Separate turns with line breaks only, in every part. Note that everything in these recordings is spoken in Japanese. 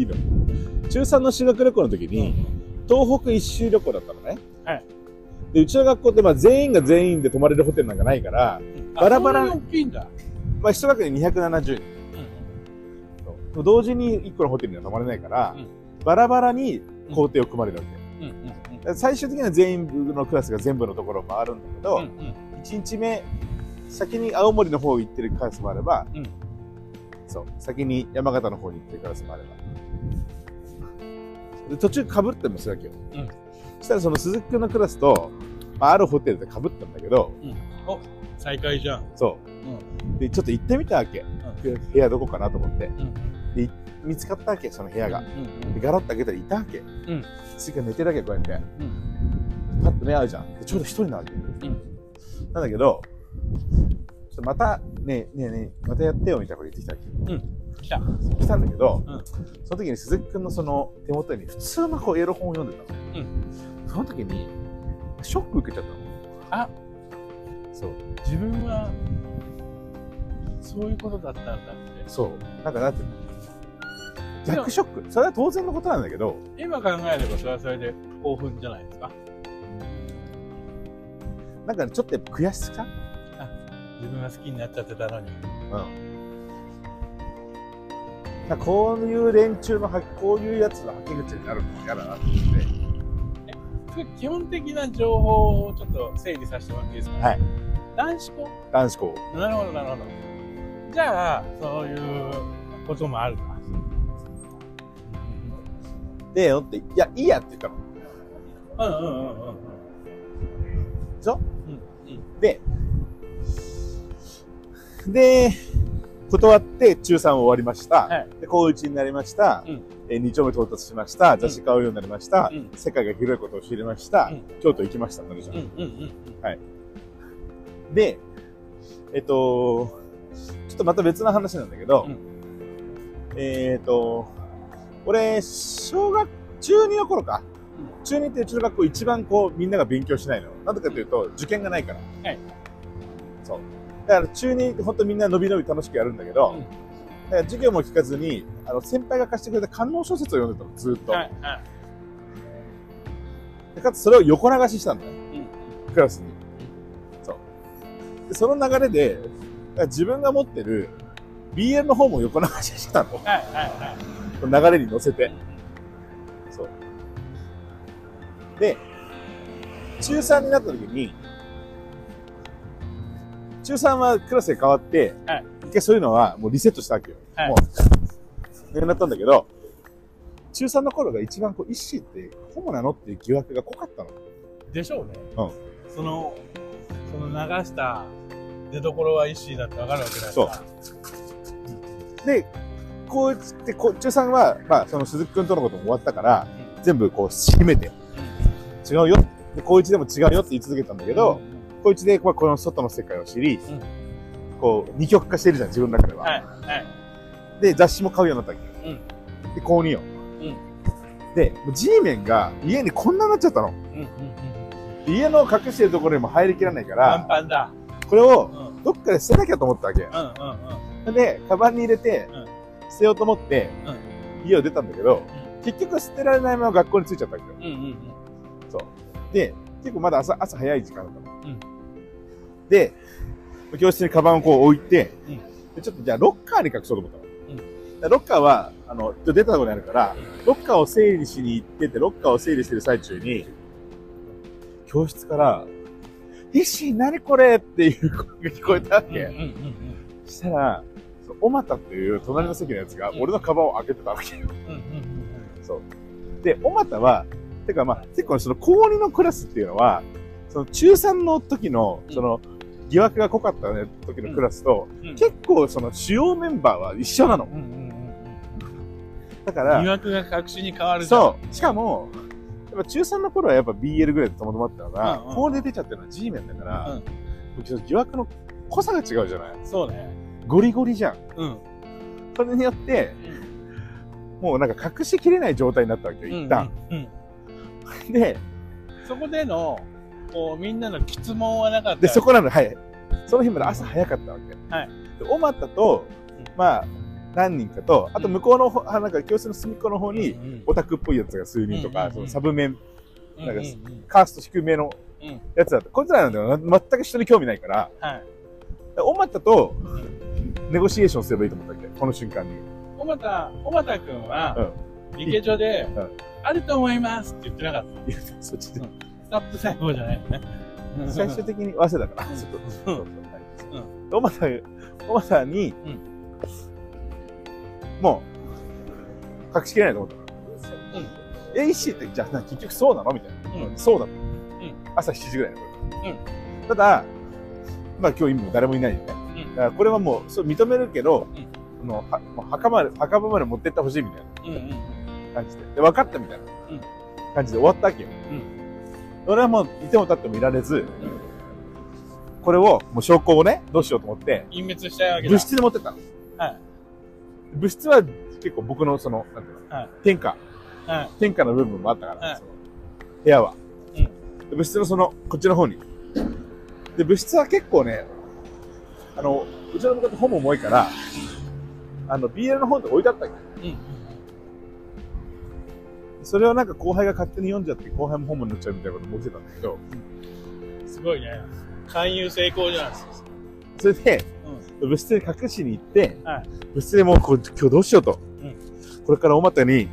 いいの。中3の修学旅行の時に、東北一周旅行だったのね。
はい。
で、うちの学校ってまあ全員が全員で泊まれるホテルなんかないから、バラバラ。まあ一学年270人。そう。同時に1個のホテルには泊まれないから、
うん。
バラバラに工程を組まれるわけ。
うん。うん。うん。
最終的には全員のクラスが全部のところを回るんだけど、
うん。うん。
1日目、先に青森の方行ってるクラスもあれば、
うん
そう、先に山形の方に行ってるクラスもあれば。で途中被ってもするわけよ。
うん
そしたらその鈴木くんのクラスと、まあ、あるホテルで被ったんだけど、
お再開じゃん。
そうう。で、ちょっと行ってみたわけ。部屋どこかなと思って。
んうん
見つかったわけ、その部屋が。
うん
で、ガラッと開けたらいたわけ。
ん
次から寝てるわけ、こうやって。
うん
パッと目合うじゃん。でちょうど一人なわけ。
うん
なんだけど、ちょっとまた、ねえねえねえ、またやってよみたいなこと言ってきたわけ。
来た。
来たんだけど、
うん
その時に鈴木くんのその手元に普通のこうエロ本を読んでたの。
うん
その時に、ショック受けちゃったの。
あ
そう。
自分はそういうことだったんだって。
そう。なんかだって、逆ショック。それは当然のことなんだけど、
今考えればそれはそれで興奮じゃないですか。
なんかちょっとやっぱ悔しさ
自分が好きになっちゃってたのに。
うん。こういう連中のは、こういうやつのはけ口になるのも嫌だなって思って。
基本的な情報をちょっと整理させてもらっていいですか、
はい。
男子校？
男子校。
なるほど、なるほど。じゃあ、そういうこともあるか。
でよって、いや、いいやって言ったの。
うんうんうんうんうん。
でしょ
うんうん
で、で、断って中3終わりました。
はい
で、高1になりました。
うん
えー、2丁目到達しました。雑誌買うようになりました。
うん
世界が広いことを知りました。
うん
京都行きました。なるじゃん
うんうんうん
で、えっと、ちょっとまた別の話なんだけど、
うん
えっと、俺、小学、中2の頃か。中2ってうちの学校一番こう、みんなが勉強しないの。なんでかというと、受験がないから。
はい
そう。だから中2って本当みんな伸び伸び楽しくやるんだけど、
うん
だから授業も聞かずに、あの、先輩が貸してくれた観音小説を読んでたの、ずーっと。
はいはい。
でかつそれを横流ししたんだよ。
うん
クラスに。そう。で、その流れで、自分が持ってる BL の方も横流ししたの。
はいはいはい。
流れに乗せて。そう。で、中3になった時に、中3はクラスで変わって、
はい
一回そういうのはもうリセットしたわけよ。
はい
もう、なくなったんだけど、中3の頃が一番こう、一子ってホモなのっていう疑惑が濃かったの。
でしょうね。
うん
その、その流した出所は石井だってわかるわけないから。
で、こうって、こう中3は、まあ、その鈴木くんとのことも終わったから、全部こう、締めて、違うよ。で、高1でも違うよって言い続けたんだけど、高1で、まあ、この外の世界を知り、
うん
こう、二極化してるじゃん、自分の中では。
はいはい。
で、雑誌も買うようになったわけよ。で、高2よ。で、もう G メンが家にこんなになっちゃったの。
うんうんうん。
で家の隠してるところにも入りきらないか
パン
ら、
パンだ。
これを
うんうん
どっかで捨てなきゃと思ったわけ。
うんうん
で、カバンに入れて
うん、
捨てようと思って
うん、
家を出たんだけど、結局捨てられないまま学校に着いちゃったわけよ。
うんうんうん
で、結構まだ朝、朝早い時間だったの。
うん
で、教室にカバンをこう置いて、
うん
でちょっとじゃあロッカーに隠そうと思ったの。
うん
でロッカーは、あの、出たところにあるから、ロッカーを整理しに行ってて、ロッカーを整理してる最中に、教室から、石何これっていう声が聞こえたわけ。したら、おまたっていう隣の席のやつが、
うん
俺のカバンを開けてたわけそう。で、おまたは、てかまあ、結構その高2のクラスっていうのは、その中3の時の、
うん
その、疑惑が濃かったね、時のクラスと、
うん
結構その主要メンバーは一緒なの。だか
うん。疑
ら、
惑が確信に変わる。
そう。しかも、やっぱ中3の頃はやっぱ BL ぐらいでともとまったのが、
うんうん
高2で出ちゃってるのは G メンだから、
うん
ちょっと疑惑の濃さが違うじゃない？
そうね。
ゴリゴリじゃん。
うん。
それによって、もうなんか隠しきれない状態になったわけよ、一旦。
うんうんうん。
で、
そこでの、こう、みんなの質問はなかった。
で、そこなの、はい。その日まで朝早かったわけ。
はい。
で、おまたと
うん、
まあ、何人かと、あと向こうの方、あなんか教室の隅っこの方に、
うん
オタクっぽいやつが数人とか、
うんうんうん
そのサブメン、
うん
なんか
うんうん
カースト低めの
うん
やつだった。こいつらなんだよな。全く人に興味ないから、
はい。
おまたとネゴシエーションすればいいと思ったっけこの瞬間に。
小俣、小俣くんは、
うん。
池上で、
うん。
あると思いますって言ってなかっ
いや、そっちで。
うん。スタップ細胞じゃないよね。
最終的に早稲だから。そうそうはいおまた、おまたに、
うん。
もう、隠しきれないと思ったから。AC って、じゃあな結局そうなの？みたいな。
うん。
そうだと。朝7時ぐらいの頃。ただ、まあ今日今誰もいないよね。
うん。
だからこれはもう、そう認めるけど、
うん。
そのはもう墓まで、墓場まで持ってってほしいみたいな。
うんうん
感じで。で、分かったみたいな
うん
感じで終わったわけよ。俺はもう、いても立ってもいられず、これを、もう証拠をね、どうしようと思って、
隠滅したいわけだ。
物質で持ってったの。
はい。
物質は結構僕のその、なんていうの、
はい
天下、
はい。
天下の部分もあったから、
はい
部屋は。
うん
で物質のその、こっちの方に。で、物質は結構ね、あの、うちの部活本も重いから、あの、BL の本って置いてあったっけ
うん。
それをなんか後輩が勝手に読んじゃって、後輩も本も載っちゃうみたいなことも起きてたんだけど、
すごいね。勧誘成功じゃん。
それで、
う
物質で隠しに行って、
はい
物質でもうこう今日どうしようと、
うん
これからおまたに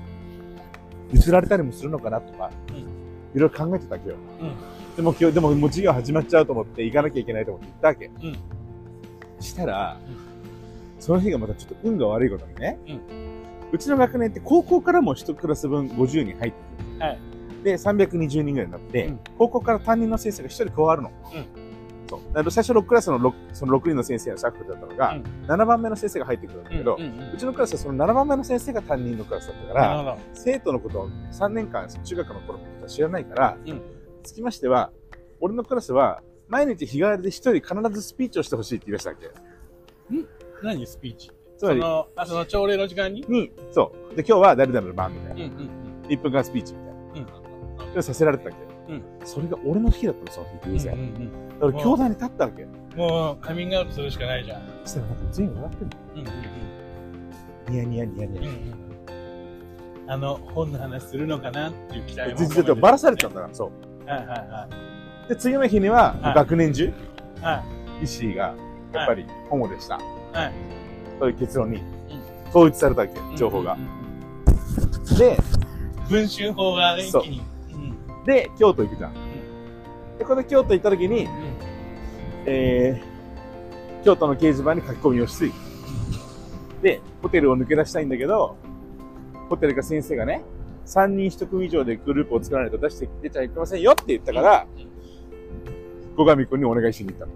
譲られたりもするのかなとか、
うん
いろいろ考えてたわけよ。
うん
でも今日、でももう授業始まっちゃうと思って行かなきゃいけないと思って行ったわけ。
ん。
したら、
う
その日がまたちょっと運が悪いことにね、
う
うちの学年って高校からも1クラス分50人入ってる。
はい
で、320人ぐらいになって、
うん
高校から担任の先生が1人加わるの。
うん
そう。あの最初6クラスの 6, その6人の先生のサークルだったのが、
うん
7番目の先生が入ってくるんだけど、
うんうんうん
うちのクラスはその7番目の先生が担任のクラスだったから、生徒のことを3年間、中学の頃のことは知らないから、
うん
つきましては、俺のクラスは、毎日日替わりで一人必ずスピーチをしてほしいって言い出したわけ。
ど。何スピーチ？
つまり、
その、あ、その朝礼の時間に？
に、そう。で、今日は誰々の番みたいな。
うんうん
1分間スピーチみたいな。それをさせられてたわけ。
うん
それが俺の日だったの、その日、偶然。
うんうん
だから、兄弟に立ったわけ。
うん。もう、カミングアウトするしかないじゃん。
そしたら、なんか全員笑ってんの。
うんうん
ニヤニヤニヤニヤ。
うんうんうん。あの、本の話するのかなっていう期待も込めて。
実はバラされちゃったから、そう。
はいはいは
で、次の日には、
はい
学年中、
い。はい。
石井が、やっぱり、ホモでした。
はい。
そういう結論に、統一されたわけ、情報が。で、
文春法がね、一気に。う。ん
で、京都行くじゃん。で、ここで京都行った時に、えー、京都の掲示板に書き込みをし、で、ホテルを抜け出したいんだけど、ホテルか先生がね、3人1組以上でグループを作らないと出して出ちゃいけませんよって言ったから、
うん。
後上くんにお願いしに行ったの。